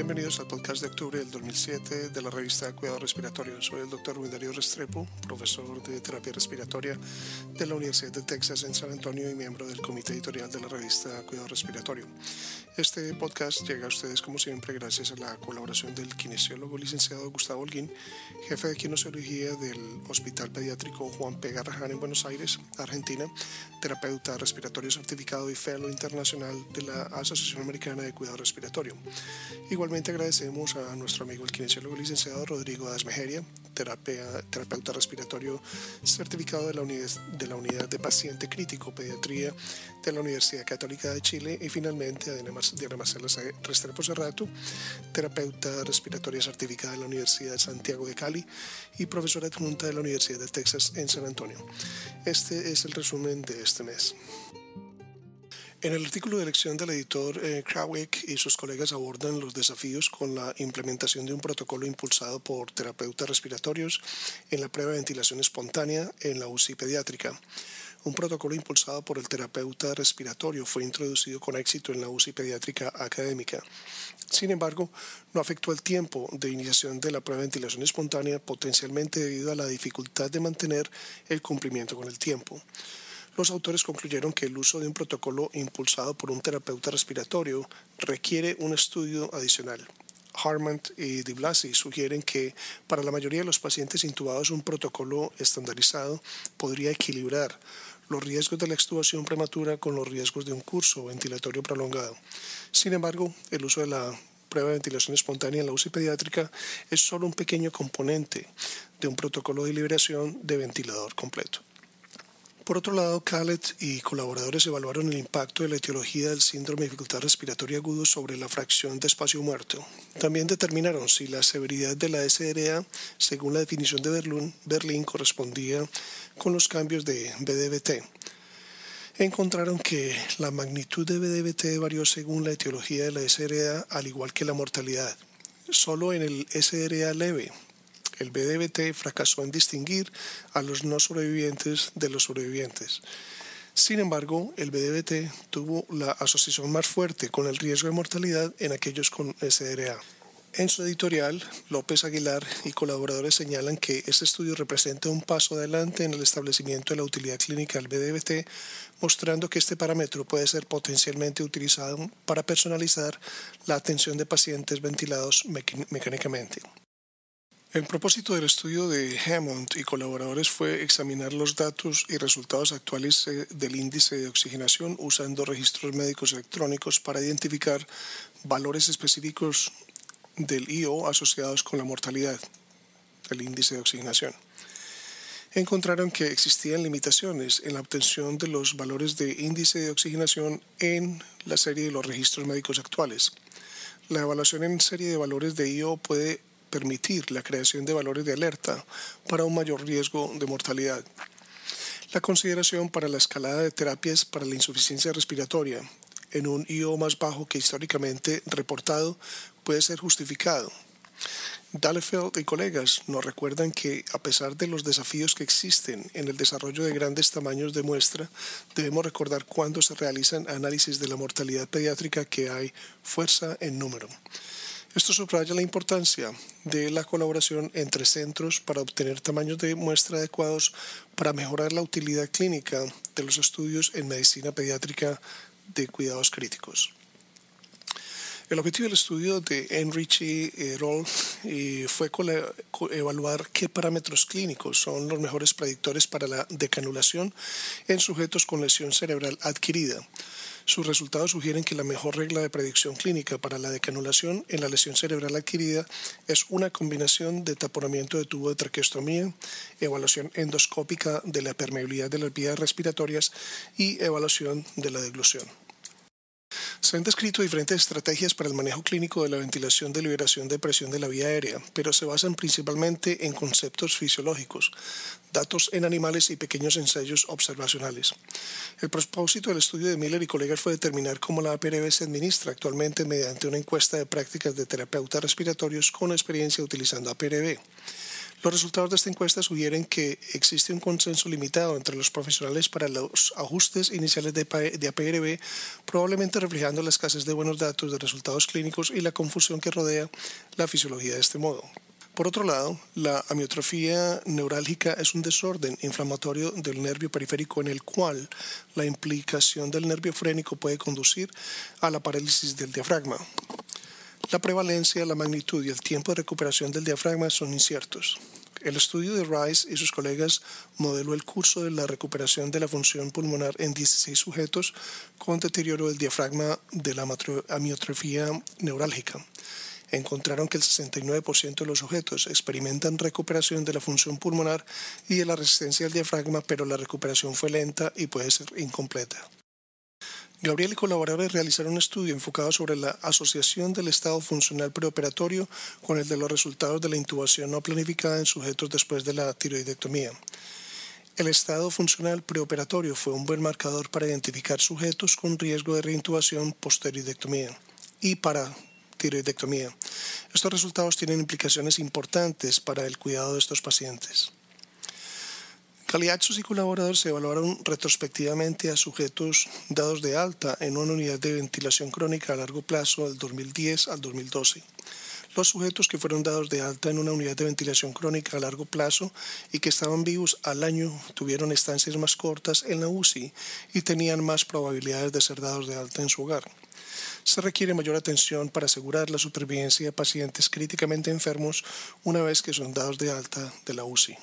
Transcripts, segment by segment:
Bienvenidos al podcast de octubre del 2007 de la revista Cuidado Respiratorio. Soy el doctor Darío Restrepo, profesor de terapia respiratoria de la Universidad de Texas en San Antonio y miembro del comité editorial de la revista Cuidado Respiratorio. Este podcast llega a ustedes como siempre gracias a la colaboración del kinesiólogo licenciado Gustavo Holguín, jefe de kinesiología del Hospital Pediátrico Juan P. Garrahan en Buenos Aires, Argentina, terapeuta respiratorio certificado y fellow internacional de la Asociación Americana de Cuidado Respiratorio. Igualmente agradecemos a nuestro amigo el kinesiólogo licenciado Rodrigo Asmejeria, terapeuta respiratorio certificado de la, de la Unidad de Paciente Crítico Pediatría de la Universidad Católica de Chile y finalmente a Diana Marcela Restrepo Cerrato, terapeuta respiratoria certificada de la Universidad de Santiago de Cali y profesora adjunta de la Universidad de Texas en San Antonio. Este es el resumen de este mes. En el artículo de elección del editor, eh, Krawick y sus colegas abordan los desafíos con la implementación de un protocolo impulsado por terapeutas respiratorios en la prueba de ventilación espontánea en la UCI pediátrica. Un protocolo impulsado por el terapeuta respiratorio fue introducido con éxito en la UCI pediátrica académica. Sin embargo, no afectó el tiempo de iniciación de la prueba de ventilación espontánea, potencialmente debido a la dificultad de mantener el cumplimiento con el tiempo los autores concluyeron que el uso de un protocolo impulsado por un terapeuta respiratorio requiere un estudio adicional. Harman y Di Blasi sugieren que para la mayoría de los pacientes intubados un protocolo estandarizado podría equilibrar los riesgos de la extubación prematura con los riesgos de un curso ventilatorio prolongado. Sin embargo, el uso de la prueba de ventilación espontánea en la UCI pediátrica es solo un pequeño componente de un protocolo de liberación de ventilador completo. Por otro lado, Callet y colaboradores evaluaron el impacto de la etiología del síndrome de dificultad respiratoria agudo sobre la fracción de espacio muerto. También determinaron si la severidad de la SRA, según la definición de Berlín, Berlín correspondía con los cambios de BDBT. Encontraron que la magnitud de BDBT varió según la etiología de la SRA, al igual que la mortalidad. Solo en el SRA leve, el BDBT fracasó en distinguir a los no sobrevivientes de los sobrevivientes. Sin embargo, el BDBT tuvo la asociación más fuerte con el riesgo de mortalidad en aquellos con SDRA. En su editorial, López Aguilar y colaboradores señalan que este estudio representa un paso adelante en el establecimiento de la utilidad clínica del BDBT, mostrando que este parámetro puede ser potencialmente utilizado para personalizar la atención de pacientes ventilados mecánicamente. El propósito del estudio de Hammond y colaboradores fue examinar los datos y resultados actuales eh, del índice de oxigenación usando registros médicos electrónicos para identificar valores específicos del IO asociados con la mortalidad, el índice de oxigenación. Encontraron que existían limitaciones en la obtención de los valores de índice de oxigenación en la serie de los registros médicos actuales. La evaluación en serie de valores de IO puede permitir la creación de valores de alerta para un mayor riesgo de mortalidad. La consideración para la escalada de terapias para la insuficiencia respiratoria en un IO más bajo que históricamente reportado puede ser justificado. Dallefeld y colegas nos recuerdan que, a pesar de los desafíos que existen en el desarrollo de grandes tamaños de muestra, debemos recordar cuando se realizan análisis de la mortalidad pediátrica que hay fuerza en número. Esto subraya la importancia de la colaboración entre centros para obtener tamaños de muestra adecuados para mejorar la utilidad clínica de los estudios en medicina pediátrica de cuidados críticos. El objetivo del estudio de Enrich y Roll fue evaluar qué parámetros clínicos son los mejores predictores para la decanulación en sujetos con lesión cerebral adquirida sus resultados sugieren que la mejor regla de predicción clínica para la decanulación en la lesión cerebral adquirida es una combinación de taponamiento de tubo de traqueostomía, evaluación endoscópica de la permeabilidad de las vías respiratorias y evaluación de la deglución. Se han descrito diferentes estrategias para el manejo clínico de la ventilación de liberación de presión de la vía aérea, pero se basan principalmente en conceptos fisiológicos, datos en animales y pequeños ensayos observacionales. El propósito del estudio de Miller y colegas fue determinar cómo la APRB se administra actualmente mediante una encuesta de prácticas de terapeutas respiratorios con experiencia utilizando APRB. Los resultados de esta encuesta sugieren que existe un consenso limitado entre los profesionales para los ajustes iniciales de APRB, probablemente reflejando la escasez de buenos datos de resultados clínicos y la confusión que rodea la fisiología de este modo. Por otro lado, la amiotrofía neurálgica es un desorden inflamatorio del nervio periférico en el cual la implicación del nervio frénico puede conducir a la parálisis del diafragma. La prevalencia, la magnitud y el tiempo de recuperación del diafragma son inciertos. El estudio de Rice y sus colegas modeló el curso de la recuperación de la función pulmonar en 16 sujetos con deterioro del diafragma de la amiotrofía neurálgica. Encontraron que el 69% de los sujetos experimentan recuperación de la función pulmonar y de la resistencia al diafragma, pero la recuperación fue lenta y puede ser incompleta. Gabriel y colaboradores realizaron un estudio enfocado sobre la asociación del estado funcional preoperatorio con el de los resultados de la intubación no planificada en sujetos después de la tiroidectomía. El estado funcional preoperatorio fue un buen marcador para identificar sujetos con riesgo de reintubación posteroidectomía y para tiroidectomía. Estos resultados tienen implicaciones importantes para el cuidado de estos pacientes. Caliachos y colaboradores evaluaron retrospectivamente a sujetos dados de alta en una unidad de ventilación crónica a largo plazo del 2010 al 2012. Los sujetos que fueron dados de alta en una unidad de ventilación crónica a largo plazo y que estaban vivos al año tuvieron estancias más cortas en la UCI y tenían más probabilidades de ser dados de alta en su hogar. Se requiere mayor atención para asegurar la supervivencia de pacientes críticamente enfermos una vez que son dados de alta de la UCI.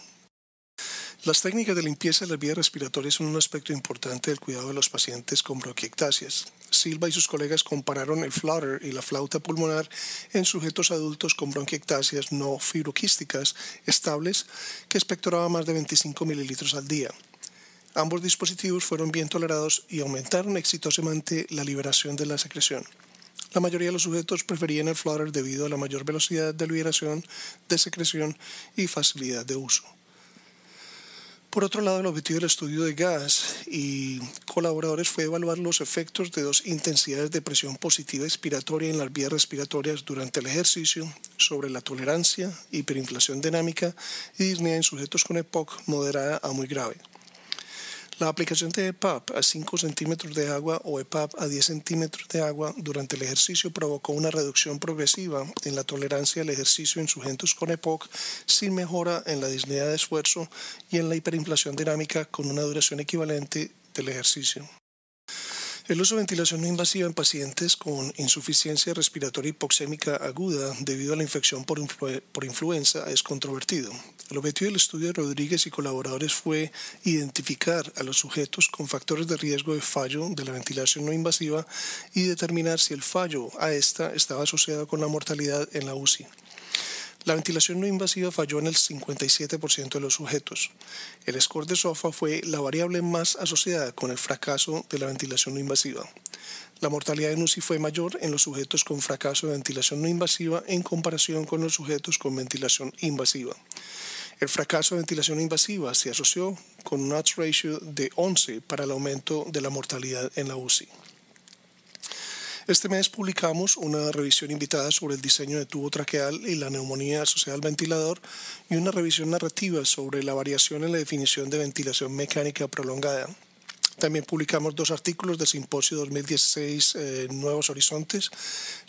Las técnicas de limpieza de las vías respiratorias son un aspecto importante del cuidado de los pacientes con bronquiectasias. Silva y sus colegas compararon el flutter y la flauta pulmonar en sujetos adultos con bronquiectasias no fibroquísticas estables que expectoraban más de 25 mililitros al día. Ambos dispositivos fueron bien tolerados y aumentaron exitosamente la liberación de la secreción. La mayoría de los sujetos preferían el flutter debido a la mayor velocidad de liberación de secreción y facilidad de uso. Por otro lado, el objetivo del estudio de gas y colaboradores fue evaluar los efectos de dos intensidades de presión positiva expiratoria en las vías respiratorias durante el ejercicio sobre la tolerancia, hiperinflación dinámica y disnea en sujetos con EPOC moderada a muy grave. La aplicación de EPAP a 5 centímetros de agua o EPAP a 10 centímetros de agua durante el ejercicio provocó una reducción progresiva en la tolerancia al ejercicio en sujetos con EPOC sin mejora en la disnea de esfuerzo y en la hiperinflación dinámica con una duración equivalente del ejercicio. El uso de ventilación no invasiva en pacientes con insuficiencia respiratoria hipoxémica aguda debido a la infección por, influenza es controvertido. El objetivo del estudio de Rodríguez y colaboradores fue identificar a los sujetos con factores de riesgo de fallo de la ventilación no invasiva y determinar si el fallo a esta estaba asociado con la mortalidad en la UCI. La ventilación no invasiva falló en el 57% de los sujetos. El score de SOFA fue la variable más asociada con el fracaso de la ventilación no invasiva. La mortalidad en UCI fue mayor en los sujetos con fracaso de ventilación no invasiva en comparación con los sujetos con ventilación invasiva. El fracaso de ventilación invasiva se asoció con un odds ratio de 11 para el aumento de la mortalidad en la UCI. Este mes publicamos una revisión invitada sobre el diseño de tubo traqueal y la neumonía asociada al ventilador y una revisión narrativa sobre la variación en la definición de ventilación mecánica prolongada. También publicamos dos artículos del Simposio 2016 eh, Nuevos Horizontes.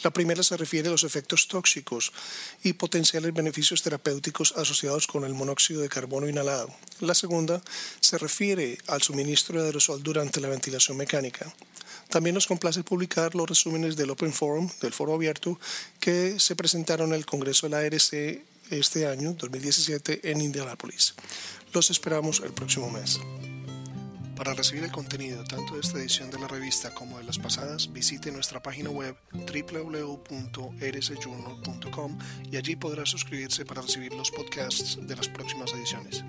La primera se refiere a los efectos tóxicos y potenciales beneficios terapéuticos asociados con el monóxido de carbono inhalado. La segunda se refiere al suministro de aerosol durante la ventilación mecánica. También nos complace publicar los resúmenes del Open Forum, del foro abierto, que se presentaron en el Congreso de la ARC este año, 2017, en Indianápolis. Los esperamos el próximo mes. Para recibir el contenido tanto de esta edición de la revista como de las pasadas, visite nuestra página web www.rsjournal.com y allí podrá suscribirse para recibir los podcasts de las próximas ediciones.